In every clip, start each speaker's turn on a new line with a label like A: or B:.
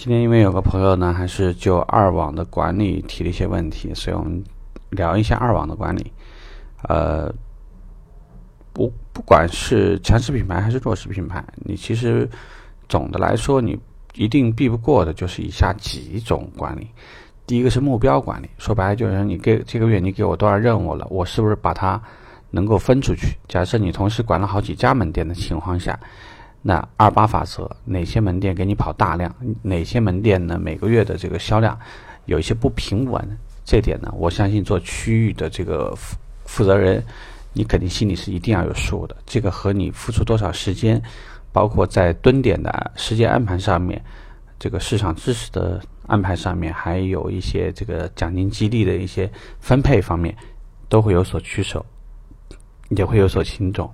A: 今天因为有个朋友呢，还是就二网的管理提了一些问题，所以我们聊一下二网的管理。呃，不不管是强势品牌还是弱势品牌，你其实总的来说，你一定避不过的就是以下几种管理。第一个是目标管理，说白了就是你给这个月你给我多少任务了，我是不是把它能够分出去？假设你同时管了好几家门店的情况下。那二八法则，哪些门店给你跑大量？哪些门店呢？每个月的这个销量有一些不平稳，这点呢，我相信做区域的这个负负责人，你肯定心里是一定要有数的。这个和你付出多少时间，包括在蹲点的时间安排上面，这个市场知识的安排上面，还有一些这个奖金激励的一些分配方面，都会有所取舍，也会有所轻重。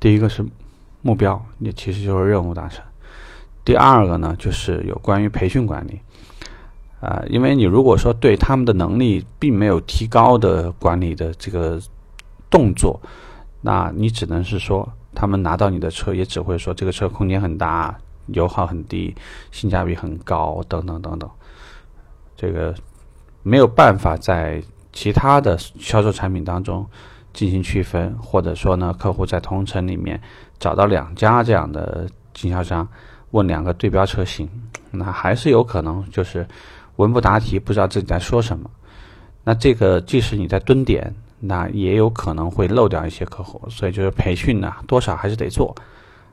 A: 第一个是。目标也其实就是任务达成。第二个呢，就是有关于培训管理，啊，因为你如果说对他们的能力并没有提高的管理的这个动作，那你只能是说他们拿到你的车也只会说这个车空间很大，油耗很低，性价比很高等等等等，这个没有办法在其他的销售产品当中。进行区分，或者说呢，客户在同城里面找到两家这样的经销商，问两个对标车型，那还是有可能就是文不答题，不知道自己在说什么。那这个即使你在蹲点，那也有可能会漏掉一些客户。所以就是培训呢，多少还是得做。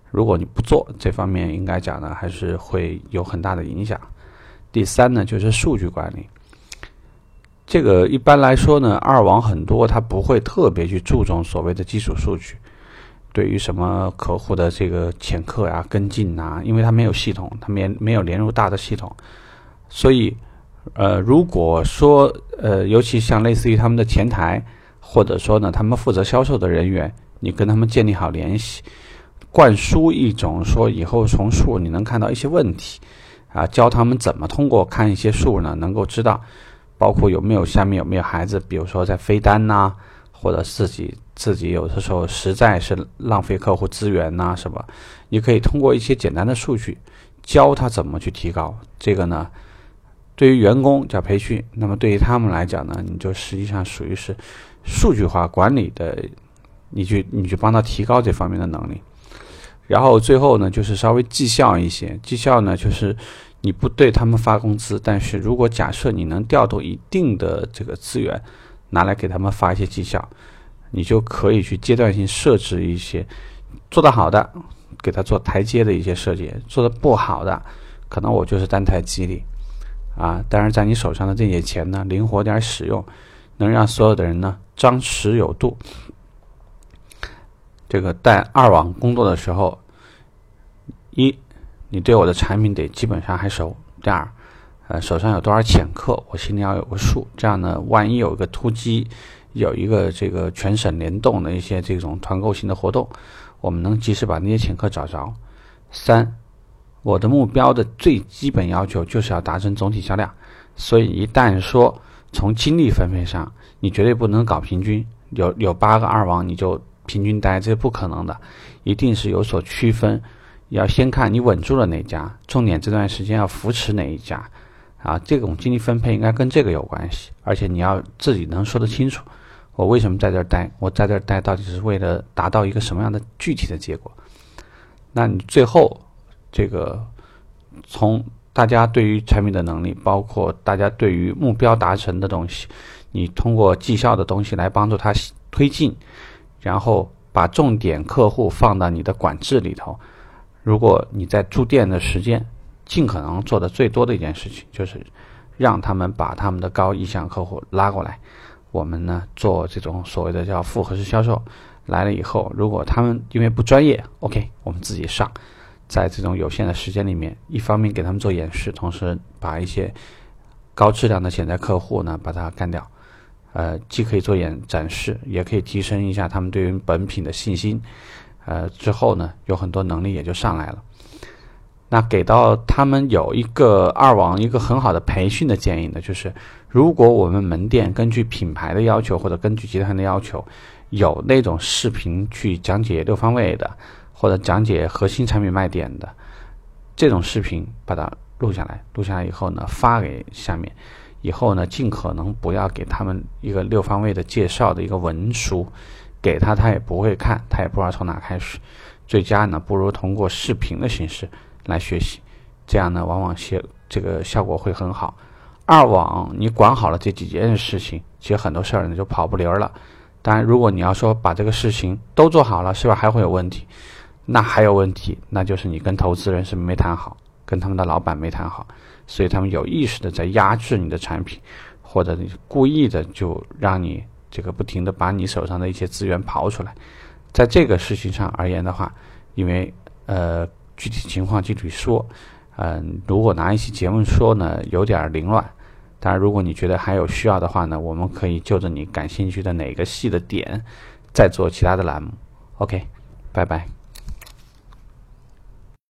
A: 如果你不做这方面，应该讲呢，还是会有很大的影响。第三呢，就是数据管理。这个一般来说呢，二网很多，他不会特别去注重所谓的基础数据。对于什么客户的这个潜客呀、跟进呐，因为他没有系统，他没没有连入大的系统，所以，呃，如果说呃，尤其像类似于他们的前台，或者说呢，他们负责销售的人员，你跟他们建立好联系，灌输一种说以后从数你能看到一些问题，啊，教他们怎么通过看一些数呢，能够知道。包括有没有下面有没有孩子，比如说在飞单呐，或者自己自己有的时候实在是浪费客户资源呐什么，你可以通过一些简单的数据教他怎么去提高。这个呢，对于员工叫培训，那么对于他们来讲呢，你就实际上属于是数据化管理的，你去你去帮他提高这方面的能力。然后最后呢，就是稍微绩效一些，绩效呢就是。你不对他们发工资，但是如果假设你能调动一定的这个资源，拿来给他们发一些绩效，你就可以去阶段性设置一些做得好的，给他做台阶的一些设计；做得不好的，可能我就是单台激励啊。当然，在你手上的这些钱呢，灵活点使用，能让所有的人呢张弛有度。这个带二网工作的时候，一。你对我的产品得基本上还熟。第二，呃，手上有多少潜客，我心里要有个数。这样呢，万一有一个突击，有一个这个全省联动的一些这种团购型的活动，我们能及时把那些潜客找着。三，我的目标的最基本要求就是要达成总体销量。所以一旦说从精力分配上，你绝对不能搞平均，有有八个二王你就平均待，这不可能的，一定是有所区分。要先看你稳住了哪家，重点这段时间要扶持哪一家，啊，这种精力分配应该跟这个有关系，而且你要自己能说得清楚，我为什么在这儿待，我在这儿待到底是为了达到一个什么样的具体的结果？那你最后这个从大家对于产品的能力，包括大家对于目标达成的东西，你通过绩效的东西来帮助他推进，然后把重点客户放到你的管制里头。如果你在驻店的时间，尽可能做的最多的一件事情，就是让他们把他们的高意向客户拉过来。我们呢做这种所谓的叫复合式销售，来了以后，如果他们因为不专业，OK，我们自己上，在这种有限的时间里面，一方面给他们做演示，同时把一些高质量的潜在客户呢把它干掉。呃，既可以做演展示，也可以提升一下他们对于本品的信心。呃，之后呢，有很多能力也就上来了。那给到他们有一个二网一个很好的培训的建议呢，就是如果我们门店根据品牌的要求或者根据集团的要求，有那种视频去讲解六方位的，或者讲解核心产品卖点的这种视频，把它录下来，录下来以后呢，发给下面，以后呢，尽可能不要给他们一个六方位的介绍的一个文书，给他他也不会看，他也不知道从哪开始。最佳呢，不如通过视频的形式来学习，这样呢，往往些这个效果会很好。二网你管好了这几件事情，其实很多事儿呢就跑不离儿了。当然，如果你要说把这个事情都做好了，是吧？还会有问题，那还有问题，那就是你跟投资人是没谈好，跟他们的老板没谈好，所以他们有意识的在压制你的产品，或者你故意的就让你这个不停的把你手上的一些资源刨出来。在这个事情上而言的话，因为呃具体情况具体说，嗯，如果拿一期节目说呢，有点凌乱。当然，如果你觉得还有需要的话呢，我们可以就着你感兴趣的哪个系的点，再做其他的栏目。OK，拜拜。